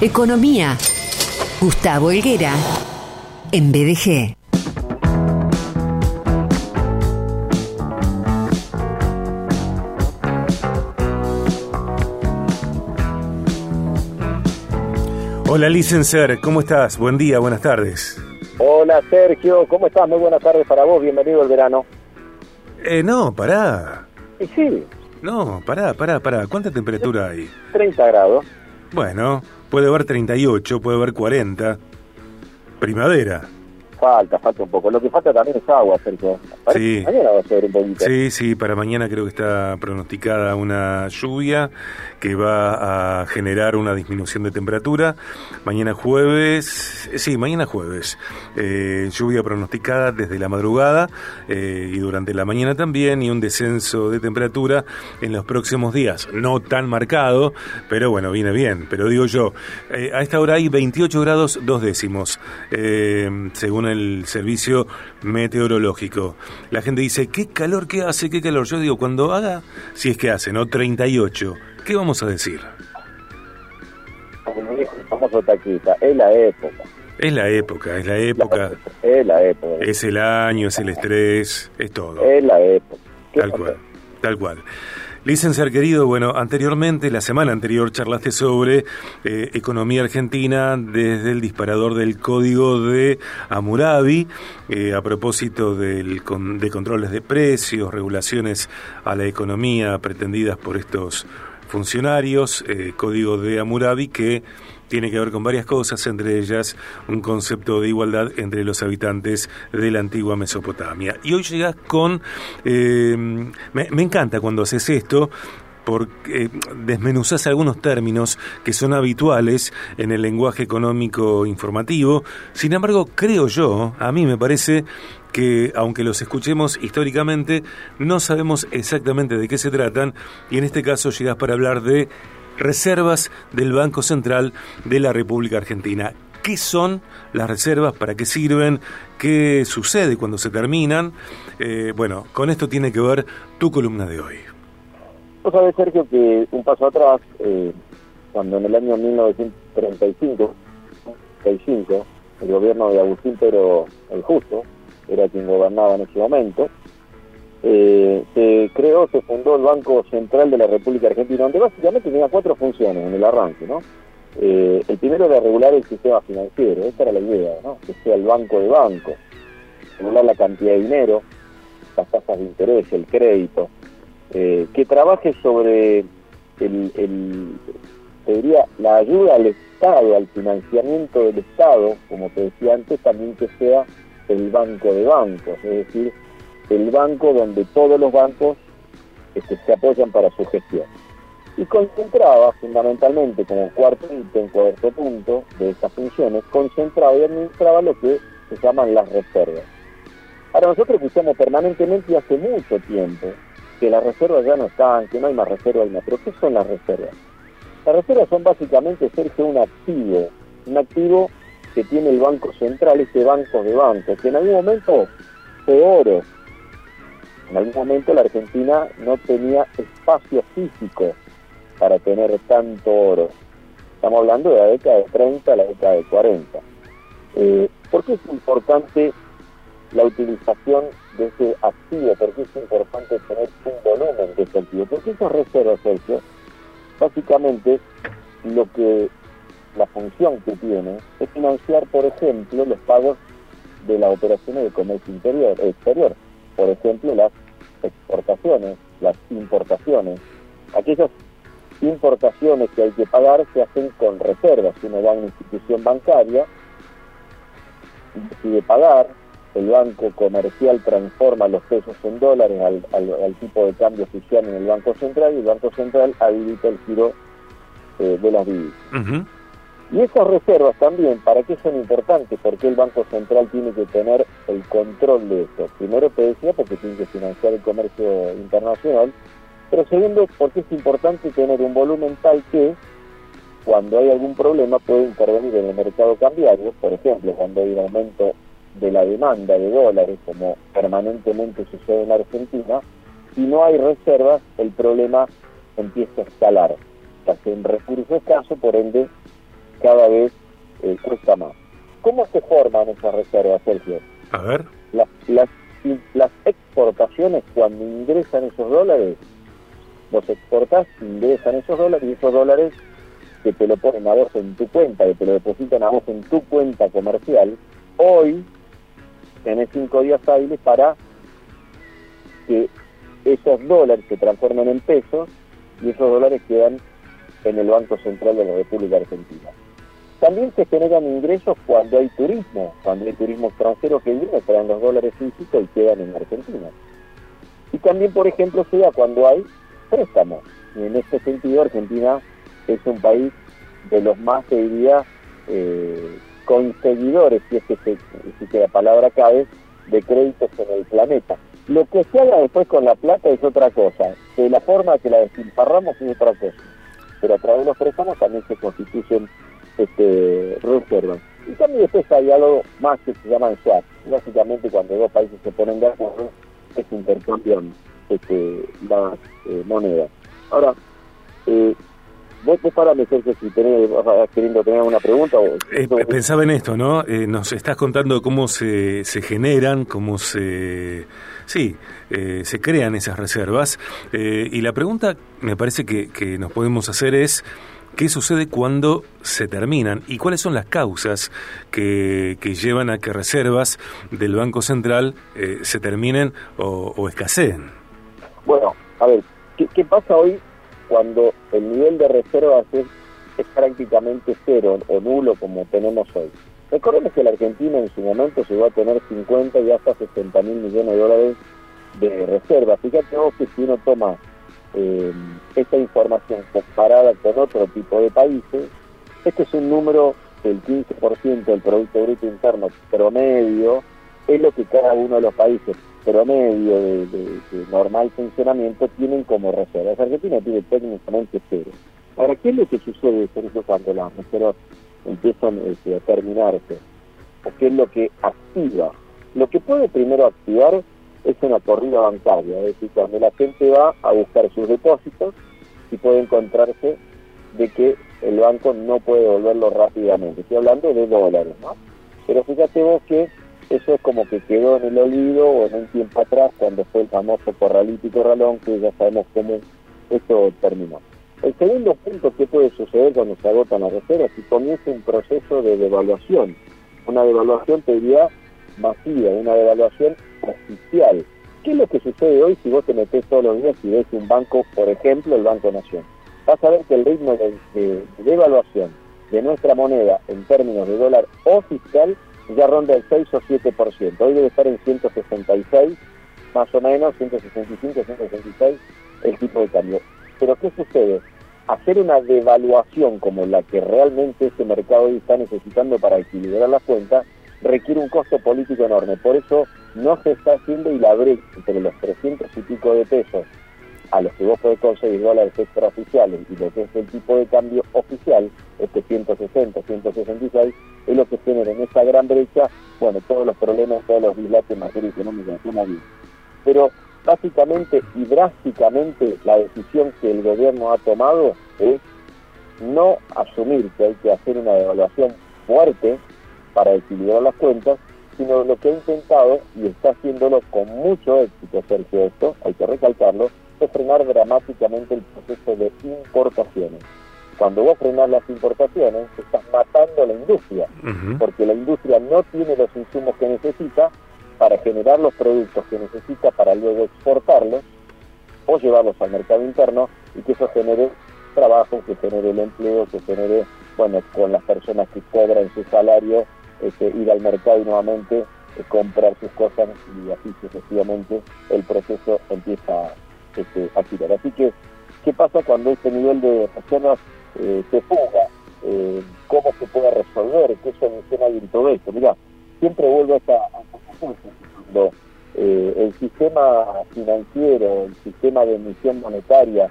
Economía. Gustavo Helguera. En BDG. Hola, licenciar, ¿cómo estás? Buen día, buenas tardes. Hola, Sergio, ¿cómo estás? Muy buenas tardes para vos, bienvenido al verano. Eh, no, pará. Y sí, No, pará, pará, pará. ¿Cuánta temperatura hay? 30 grados. Bueno, puede haber 38, puede haber 40. Primavera. Falta, falta un poco. Lo que falta también es agua, Sergio. Sí. Mañana va a ser un poquito. Sí, sí, para mañana creo que está pronosticada una lluvia que va a generar una disminución de temperatura. Mañana jueves, eh, sí, mañana jueves, eh, lluvia pronosticada desde la madrugada eh, y durante la mañana también y un descenso de temperatura en los próximos días. No tan marcado, pero bueno, viene bien. Pero digo yo, eh, a esta hora hay 28 grados dos décimos, eh, según el servicio meteorológico. La gente dice, qué calor que hace, qué calor. Yo digo, cuando haga, si es que hace, ¿no? 38. ¿Qué vamos a decir? El famoso taquita, es la época. Es la época, es la época, Es la época. es el año, es el estrés, es todo. Es la época. ¿Qué Tal cual, tal cual. Licenciar querido, bueno, anteriormente, la semana anterior, charlaste sobre eh, economía argentina desde el disparador del código de Hammurabi, eh, a propósito del, con- de controles de precios, regulaciones a la economía pretendidas por estos funcionarios, eh, código de Hammurabi que tiene que ver con varias cosas, entre ellas un concepto de igualdad entre los habitantes de la antigua Mesopotamia. Y hoy llegas con... eh, me, encanta cuando haces esto, porque eh, desmenuzás algunos términos que son habituales en el lenguaje económico informativo. Sin embargo, creo yo, a mí me parece que aunque los escuchemos históricamente, no sabemos exactamente de qué se tratan y en este caso llegas para hablar de reservas del Banco Central de la República Argentina. ¿Qué son las reservas? ¿Para qué sirven? ¿Qué sucede cuando se terminan? Eh, bueno, con esto tiene que ver tu columna de hoy. Vos sabés, Sergio, que un paso atrás, eh, cuando en el año 1935, 35, el gobierno de Agustín Pero el Justo, era quien gobernaba en ese momento, eh, se creó, se fundó el Banco Central de la República Argentina, donde básicamente tenía cuatro funciones en el arranque, ¿no? Eh, el primero era regular el sistema financiero, esa era la idea, ¿no? Que sea el banco de bancos, regular la cantidad de dinero, las tasas de interés, el crédito, eh, que trabaje sobre el, el, te la ayuda al Estado, al financiamiento del Estado, como te decía antes, también que sea el banco de bancos, es decir, el banco donde todos los bancos este, se apoyan para su gestión. Y concentraba fundamentalmente como cuarto ítem, cuarto punto de estas funciones, concentraba y administraba lo que se llaman las reservas. Ahora nosotros escuchamos permanentemente y hace mucho tiempo que las reservas ya no están, que no hay más reservas, pero ¿qué son las reservas? Las reservas son básicamente, Sergio, un activo, un activo que tiene el Banco Central, ese banco de bancos, que en algún momento fue oro. En algún momento la Argentina no tenía espacio físico para tener tanto oro. Estamos hablando de la década de 30 a la década de 40. Eh, ¿Por qué es importante la utilización de ese activo? ¿Por qué es importante tener un volumen de ese activo? Porque esas reservas, Sergio, básicamente lo que la función que tiene es financiar, por ejemplo, los pagos de las operaciones de comercio interior, exterior. Por ejemplo, las exportaciones, las importaciones. Aquellas importaciones que hay que pagar se hacen con reservas. Si uno va a una institución bancaria, decide pagar, el banco comercial transforma los pesos en dólares al, al- tipo de cambio oficial en el Banco Central y el Banco Central habilita el giro eh, de las divisas. Y esas reservas también, ¿para qué son importantes? Porque el Banco Central tiene que tener el control de eso. Primero te porque tiene que financiar el comercio internacional, pero segundo porque es importante tener un volumen tal que cuando hay algún problema puede intervenir en el mercado cambiario, por ejemplo, cuando hay un aumento de la demanda de dólares, como permanentemente sucede en Argentina, si no hay reservas, el problema empieza a escalar. Se hace un recurso escaso, por ende, cada vez eh, cuesta más. ¿Cómo se forman esas reservas, Sergio? A ver. Las, las, las exportaciones, cuando ingresan esos dólares, los exportas, ingresan esos dólares y esos dólares que te lo ponen a vos en tu cuenta, que te lo depositan a vos en tu cuenta comercial, hoy tenés cinco días hábiles para que esos dólares se transformen en pesos y esos dólares quedan en el Banco Central de la República Argentina. También se generan ingresos cuando hay turismo, cuando hay turismo extranjero que viene, traen los dólares físicos y quedan en Argentina. Y también, por ejemplo, se da cuando hay préstamos. Y en este sentido, Argentina es un país de los más, te diría, eh, conseguidores, si es que, que la palabra cabe, de créditos en el planeta. Lo que se haga después con la plata es otra cosa, de la forma que la despilfarramos es otra cosa, pero a través de los préstamos también se constituyen este, reservas. Y también después hay algo más que se llama swap, básicamente cuando dos países se ponen de acuerdo, es intercambian este, las eh, monedas. Ahora, eh, Vos me Sergio, si tenés, queriendo tener una pregunta. O... Eh, pensaba en esto, ¿no? Eh, nos estás contando cómo se, se generan, cómo se... Sí, eh, se crean esas reservas. y la pregunta me parece que, que nos podemos hacer es... ¿Qué sucede cuando se terminan? ¿Y cuáles son las causas que, que llevan a que reservas del Banco Central se terminen o, escaseen? Bueno, a ver, ¿qué, pasa hoy cuando el nivel de reservas es, prácticamente cero o nulo como tenemos hoy. Recordemos que la Argentina en su momento llegó a tener 50 y hasta 60 mil millones de dólares de reservas. Fíjate vos que si uno toma eh, esta información comparada con otro tipo de países, este es un número del 15% del Producto Bruto Interno promedio, es lo que cada uno de los países promedio de, normal funcionamiento tienen como reservas. Argentina tiene técnicamente cero. Ahora, ¿qué es lo que sucede, eso cuando las reservas empiezan este, a terminarse? ¿O qué es lo que activa? Lo que puede primero activar es una corrida bancaria, es decir, cuando la gente va a buscar sus depósitos y puede encontrarse de que el banco no puede devolverlo rápidamente. Estoy hablando de dólares, ¿no? Pero fíjate vos que eso es como que quedó en el olvido o en un tiempo atrás cuando fue el famoso corralito y corralón que ya sabemos cómo eso terminó. El segundo punto que puede suceder cuando se agotan las reservas es que comienza un proceso de devaluación, una devaluación te diría masiva, una devaluación oficial. ¿Qué es lo que sucede hoy si vos te metés todos los días y ves un banco, por ejemplo el Banco Nación? Vas a ver que el ritmo de, de devaluación de nuestra moneda en términos de dólar oficial ya ronda el 6 o 7%. Hoy debe estar en 166, más o menos, 165, 166 el tipo de cambio. Pero ¿qué sucede? Hacer una devaluación como la que realmente este mercado hoy está necesitando para equilibrar las cuentas requiere un costo político enorme. Por eso no se está haciendo y la brecha entre los 300 y pico de pesos a los que vos podés conseguir dólares extraoficiales y lo que es el tipo de cambio oficial, este 160, 166, es lo que genera en esa gran brecha, bueno, todos los problemas, todos los dislates en materia económica de Pero básicamente y drásticamente la decisión que el gobierno ha tomado es no asumir que hay que hacer una devaluación fuerte para equilibrar las cuentas, sino lo que ha intentado, y está haciéndolo con mucho éxito, Sergio, esto, hay que recalcarlo, frenar dramáticamente el proceso de importaciones. Cuando vos frenás las importaciones, estás matando a la industria, porque la industria no tiene los insumos que necesita para generar los productos que necesita para luego exportarlos o llevarlos al mercado interno y que eso genere trabajo, que genere el empleo, que genere, bueno, con las personas que cobran su salario, este, ir al mercado y nuevamente eh, comprar sus cosas y así sucesivamente el proceso empieza este, Así que, ¿qué pasa cuando este nivel de reservas eh, se fuga? Eh, ¿Cómo se puede resolver? ¿Qué solución hay en todo esto? Mira, siempre vuelvo a esta, eh, el sistema financiero, el sistema de emisión monetaria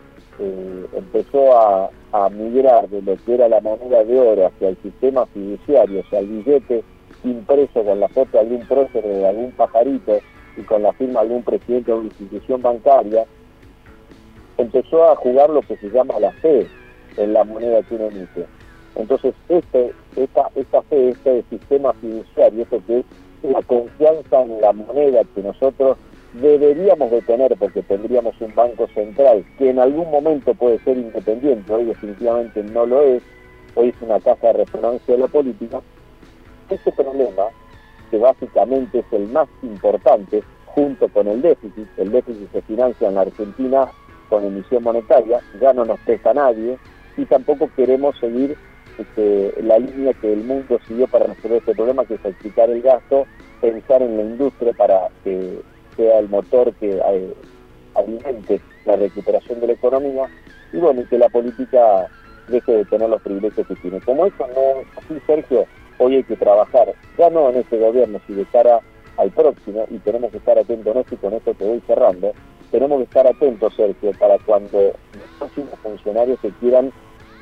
empezó a, a, migrar de lo que era la moneda de oro hacia el sistema fiduciario, sea, el billete impreso con la foto de algún prócer de algún pajarito y con la firma de algún presidente de una institución bancaria, empezó a jugar lo que se llama la fe en la moneda que uno emite. Entonces, este, esta, esta fe, este sistema fiduciario, esto que es la confianza en la moneda que nosotros deberíamos de tener porque tendríamos un banco central que en algún momento puede ser independiente, hoy definitivamente no lo es, hoy es una caja de resonancia de la política, ese problema, que básicamente es el más importante, junto con el déficit, el déficit se financia en la Argentina con emisión monetaria, ya no nos pesa nadie, y tampoco queremos seguir este, la línea que el mundo siguió para resolver este problema, que es explicar el gasto, pensar en la industria para que sea el motor que eh, alimente la recuperación de la economía, y bueno, que la política deje de tener los privilegios que tiene. Como eso no es así, Sergio, hoy hay que trabajar, ya no en este gobierno, sino de cara al próximo, y tenemos que estar atentos, no y con esto te voy cerrando, tenemos que estar atentos, Sergio, para cuando los próximos funcionarios que quieran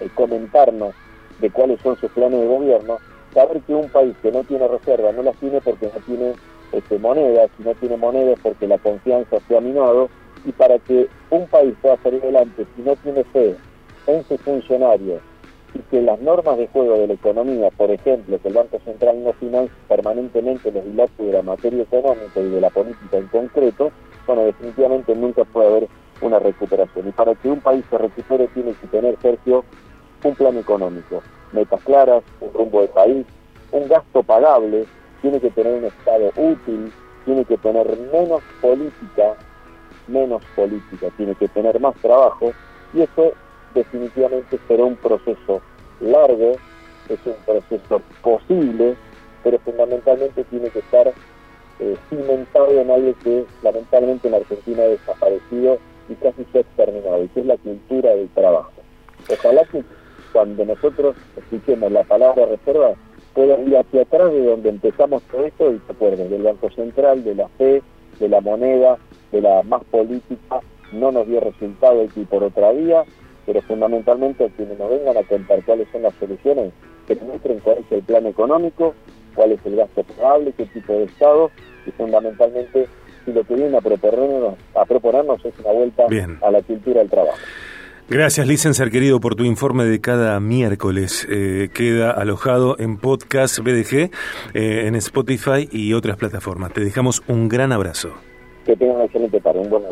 eh, comentarnos de cuáles son sus planes de gobierno, saber que un país que no tiene reservas no las tiene porque no tiene este, monedas, si no tiene monedas porque la confianza se ha minado, y para que un país pueda salir adelante si no tiene fe en sus funcionarios y que las normas de juego de la economía, por ejemplo, que el Banco Central no financie permanentemente los dilatos de la materia económica y de la política en concreto, bueno, definitivamente nunca puede haber una recuperación. Y para que un país se recupere tiene que tener, Sergio, un plan económico, metas claras, un rumbo de país, un gasto pagable, tiene que tener un Estado útil, tiene que tener menos política, menos política, tiene que tener más trabajo, y eso definitivamente será un proceso largo, es un proceso posible, pero fundamentalmente tiene que estar eh, cimentado en algo que lamentablemente en Argentina ha desaparecido y casi se ha exterminado, y que es la cultura del trabajo. Ojalá que cuando nosotros escuchemos la palabra reserva, puedan ir hacia atrás de donde empezamos todo esto y acuerden del Banco Central, de la fe, de la moneda, de la más política, no nos dio resultado aquí por otra vía, pero fundamentalmente a quienes nos vengan a contar cuáles son las soluciones, que muestren cuál es el plan económico, cuál es el gasto probable, qué tipo de Estado, y fundamentalmente si lo que vienen a proponernos, a proponernos es una vuelta a la cultura del trabajo. Gracias, licenciar querido, por tu informe de cada miércoles. Eh, queda alojado en podcast BDG, eh, en Spotify y otras plataformas. Te dejamos un gran abrazo. Que tengan una excelente tarde, un buen